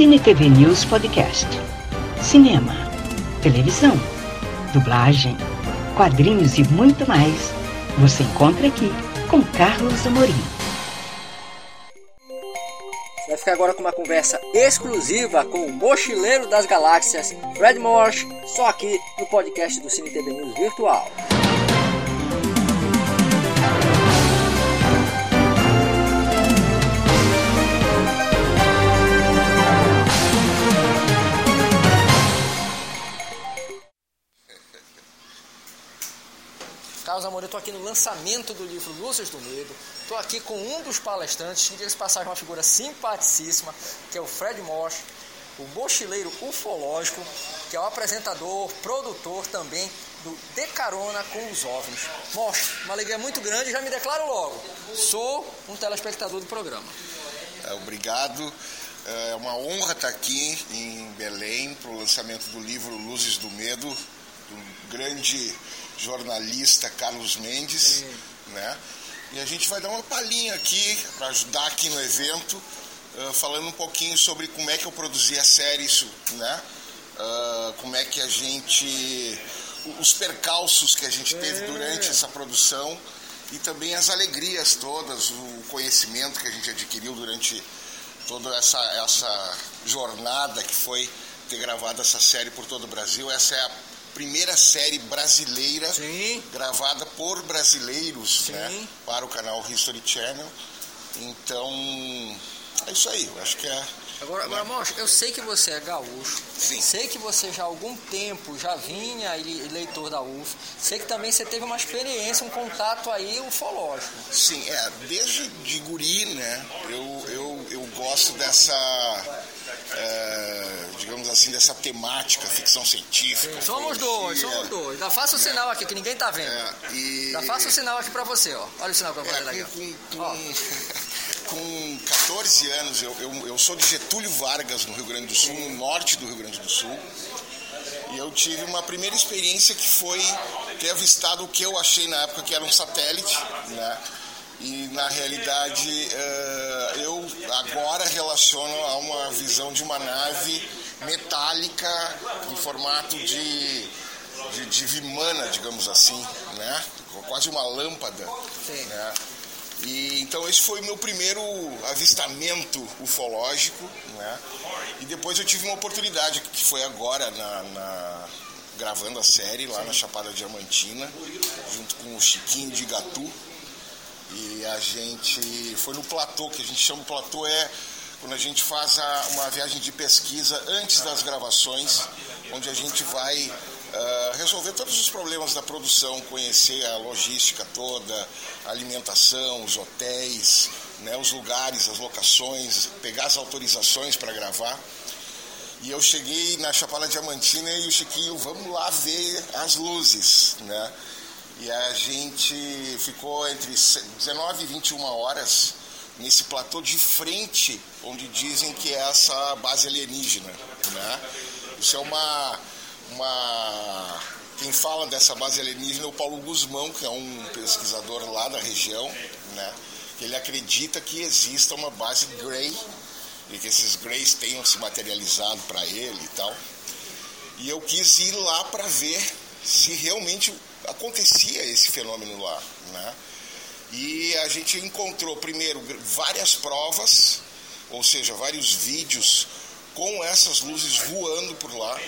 Cine TV News Podcast. Cinema, televisão, dublagem, quadrinhos e muito mais. Você encontra aqui com Carlos Amorim. Vai ficar agora com uma conversa exclusiva com o mochileiro das galáxias, Fred Morse, só aqui no podcast do Cine TV News Virtual. Carlos Amor, eu estou aqui no lançamento do livro Luzes do Medo. Estou aqui com um dos palestrantes, que diga passagem uma figura simpaticíssima, que é o Fred Morse, o mochileiro ufológico, que é o apresentador, produtor também do De Carona com os OVNIs. Morse, uma alegria muito grande, já me declaro logo. Sou um telespectador do programa. É, obrigado. É uma honra estar aqui em Belém para o lançamento do livro Luzes do Medo, do grande jornalista Carlos Mendes, né? E a gente vai dar uma palhinha aqui para ajudar aqui no evento, uh, falando um pouquinho sobre como é que eu produzi a série, isso, né? Uh, como é que a gente, os percalços que a gente teve durante essa produção e também as alegrias todas, o conhecimento que a gente adquiriu durante toda essa, essa jornada que foi ter gravado essa série por todo o Brasil. Essa é a primeira série brasileira Sim. gravada por brasileiros né, para o canal History Channel. Então, é isso aí. Eu acho que é. Agora, agora Morse, eu sei que você é gaúcho. Sim. Sei que você já há algum tempo já vinha e leitor da UF. Sei que também você teve uma experiência, um contato aí ufológico. Sim, é, desde de guri, né, eu, eu, eu gosto dessa, é, digamos assim, dessa temática, ficção científica. Somos dois, somos dois. Já faça o sinal aqui que ninguém tá vendo. É, e, Já faça o sinal aqui pra você, ó. Olha o sinal que eu vou fazer É, com, com, com 14 anos, eu, eu, eu sou de Getúlio Vargas, no Rio Grande do Sul, no norte do Rio Grande do Sul. E eu tive uma primeira experiência que foi ter avistado o que eu achei na época que era um satélite, né? E na realidade eh, eu agora relaciono a uma visão de uma nave metálica em formato de, de, de vimana, digamos assim, né? Quase uma lâmpada. Sim. Né? E, então esse foi o meu primeiro avistamento ufológico, né? E depois eu tive uma oportunidade que foi agora na, na- gravando a série lá na Chapada Diamantina, junto com o Chiquinho de Gatu. E a gente foi no platô, que a gente chama de platô é quando a gente faz a- uma viagem de pesquisa antes das gravações, onde a gente vai ah, resolver todos os problemas da produção, conhecer a logística toda, a alimentação, os hotéis, né, os lugares, as locações, pegar as autorizações para gravar. E eu cheguei na Chapada Diamantina e o Chiquinho, vamos lá ver as luzes, né? E a gente ficou entre 19 e 21 horas nesse platô de frente, onde dizem que é essa base alienígena, né? Isso é uma... uma... Quem fala dessa base alienígena é o Paulo Guzmão, que é um pesquisador lá da região, né? Ele acredita que exista uma base Grey e que esses Greys tenham se materializado para ele e tal. E eu quis ir lá para ver se realmente acontecia esse fenômeno lá, né? E a gente encontrou primeiro várias provas, ou seja, vários vídeos com essas luzes voando por lá.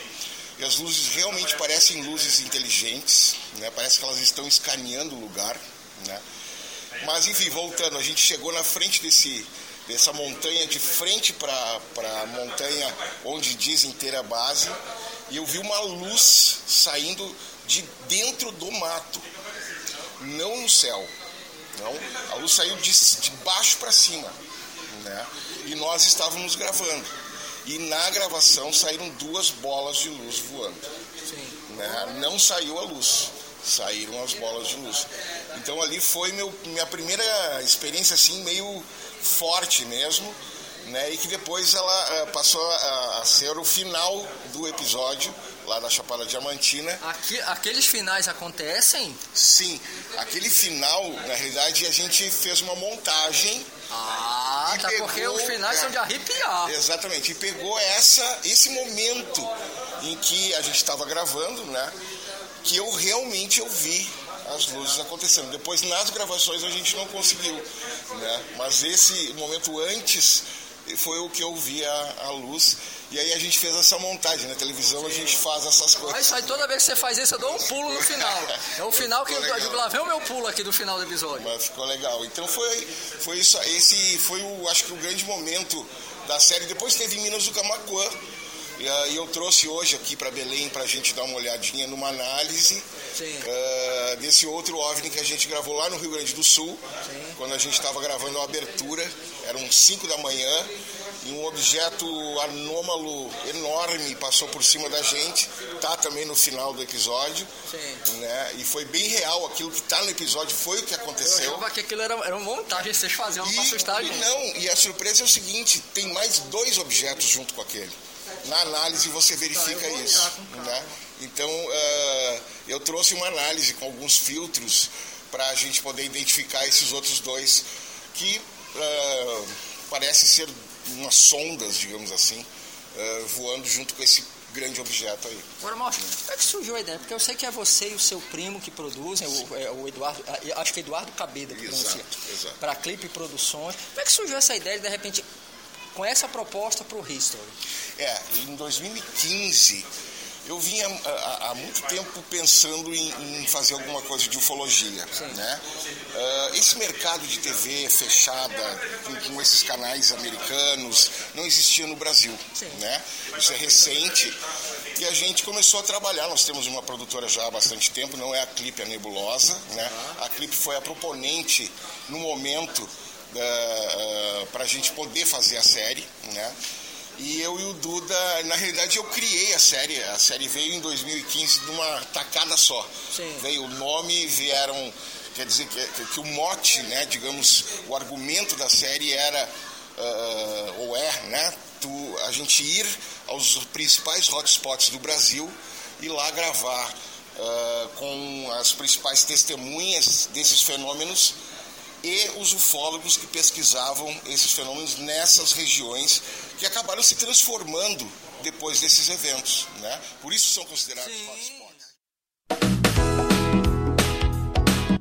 E as luzes realmente parecem luzes inteligentes, né? Parece que elas estão escaneando o lugar, né? Mas enfim, voltando, a gente chegou na frente desse, dessa montanha, de frente para a montanha onde dizem ter a base, e eu vi uma luz saindo de dentro do mato, não no céu. Não, a luz saiu de, de baixo para cima, né? E nós estávamos gravando. E na gravação saíram duas bolas de luz voando. Né? Não saiu a luz, saíram as bolas de luz. Então ali foi meu, minha primeira experiência assim meio forte mesmo, né? E que depois ela eh, passou a, a ser o final do episódio lá da Chapada Diamantina. Aqui, aqueles finais acontecem? Sim, aquele final, na realidade, a gente fez uma montagem Ah, tá pegou, porque os finais é, são de arrepiar. Exatamente, e pegou essa, esse momento em que a gente estava gravando, né? Que eu realmente ouvi as luzes acontecendo. Depois nas gravações a gente não conseguiu, né? Mas esse momento antes foi o que eu vi a, a luz. E aí a gente fez essa montagem. Na televisão Sim. a gente faz essas coisas. Mas aí toda vez que você faz isso, eu dou um pulo no final. É o final que eu digo, lá vem o meu pulo aqui do final do episódio. Mas ficou legal. Então foi, foi isso. Esse foi o, acho que o grande momento da série. Depois teve Minas do Camacuã. E uh, eu trouxe hoje aqui para Belém para a gente dar uma olhadinha numa análise uh, desse outro OVNI que a gente gravou lá no Rio Grande do Sul, Sim. quando a gente estava gravando a abertura, eram 5 da manhã, e um objeto anômalo enorme passou por cima da gente, tá também no final do episódio, Sim. né? E foi bem real aquilo que tá no episódio, foi o que aconteceu. Eu achava que aquilo era, era uma montagem, vocês faziam para assustar a gente. Não, e a surpresa é o seguinte, tem mais dois objetos junto com aquele. Na análise você verifica tá, isso. Né? Então, uh, eu trouxe uma análise com alguns filtros para a gente poder identificar esses outros dois que uh, parece ser umas sondas, digamos assim, uh, voando junto com esse grande objeto aí. Agora, Márcio, como é que surgiu a ideia? Porque eu sei que é você e o seu primo que produzem, o, é, o Eduardo, acho que é Eduardo Cabeda que pronuncia, para Clipe Produções. Como é que surgiu essa ideia de, de repente, com essa proposta para o History? É, em 2015 eu vinha há, há muito tempo pensando em, em, fazer alguma coisa de ufologia. Né? Uh, esse mercado de TV fechada, com, com, esses canais americanos, não existia no Brasil. Né? Isso é recente e a gente começou a trabalhar. Nós temos uma produtora já há bastante tempo, não é a Clipe, a Nebulosa. Né? A Clipe foi a proponente no momento uh, uh, para a gente poder fazer a série. Né? E eu e o Duda, na realidade eu criei a série. A série veio em 2015 de uma tacada só. Sim. Veio o nome, vieram. Quer dizer que, que, o mote, né, digamos, o argumento da série era, uh, ou é, né, tu, a gente ir aos principais hotspots do Brasil e lá gravar uh, com as principais testemunhas desses fenômenos e os ufólogos que pesquisavam esses fenômenos nessas regiões que acabaram se transformando depois desses eventos, né? Por isso são considerados Sim. hotspots.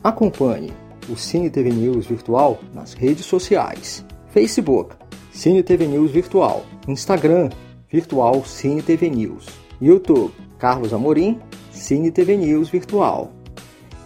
Acompanhe o Cine TV News Virtual nas redes sociais: Facebook, Cine TV News Virtual, Instagram, Virtual Cine TV News, YouTube, Carlos Amorim, Cine TV News Virtual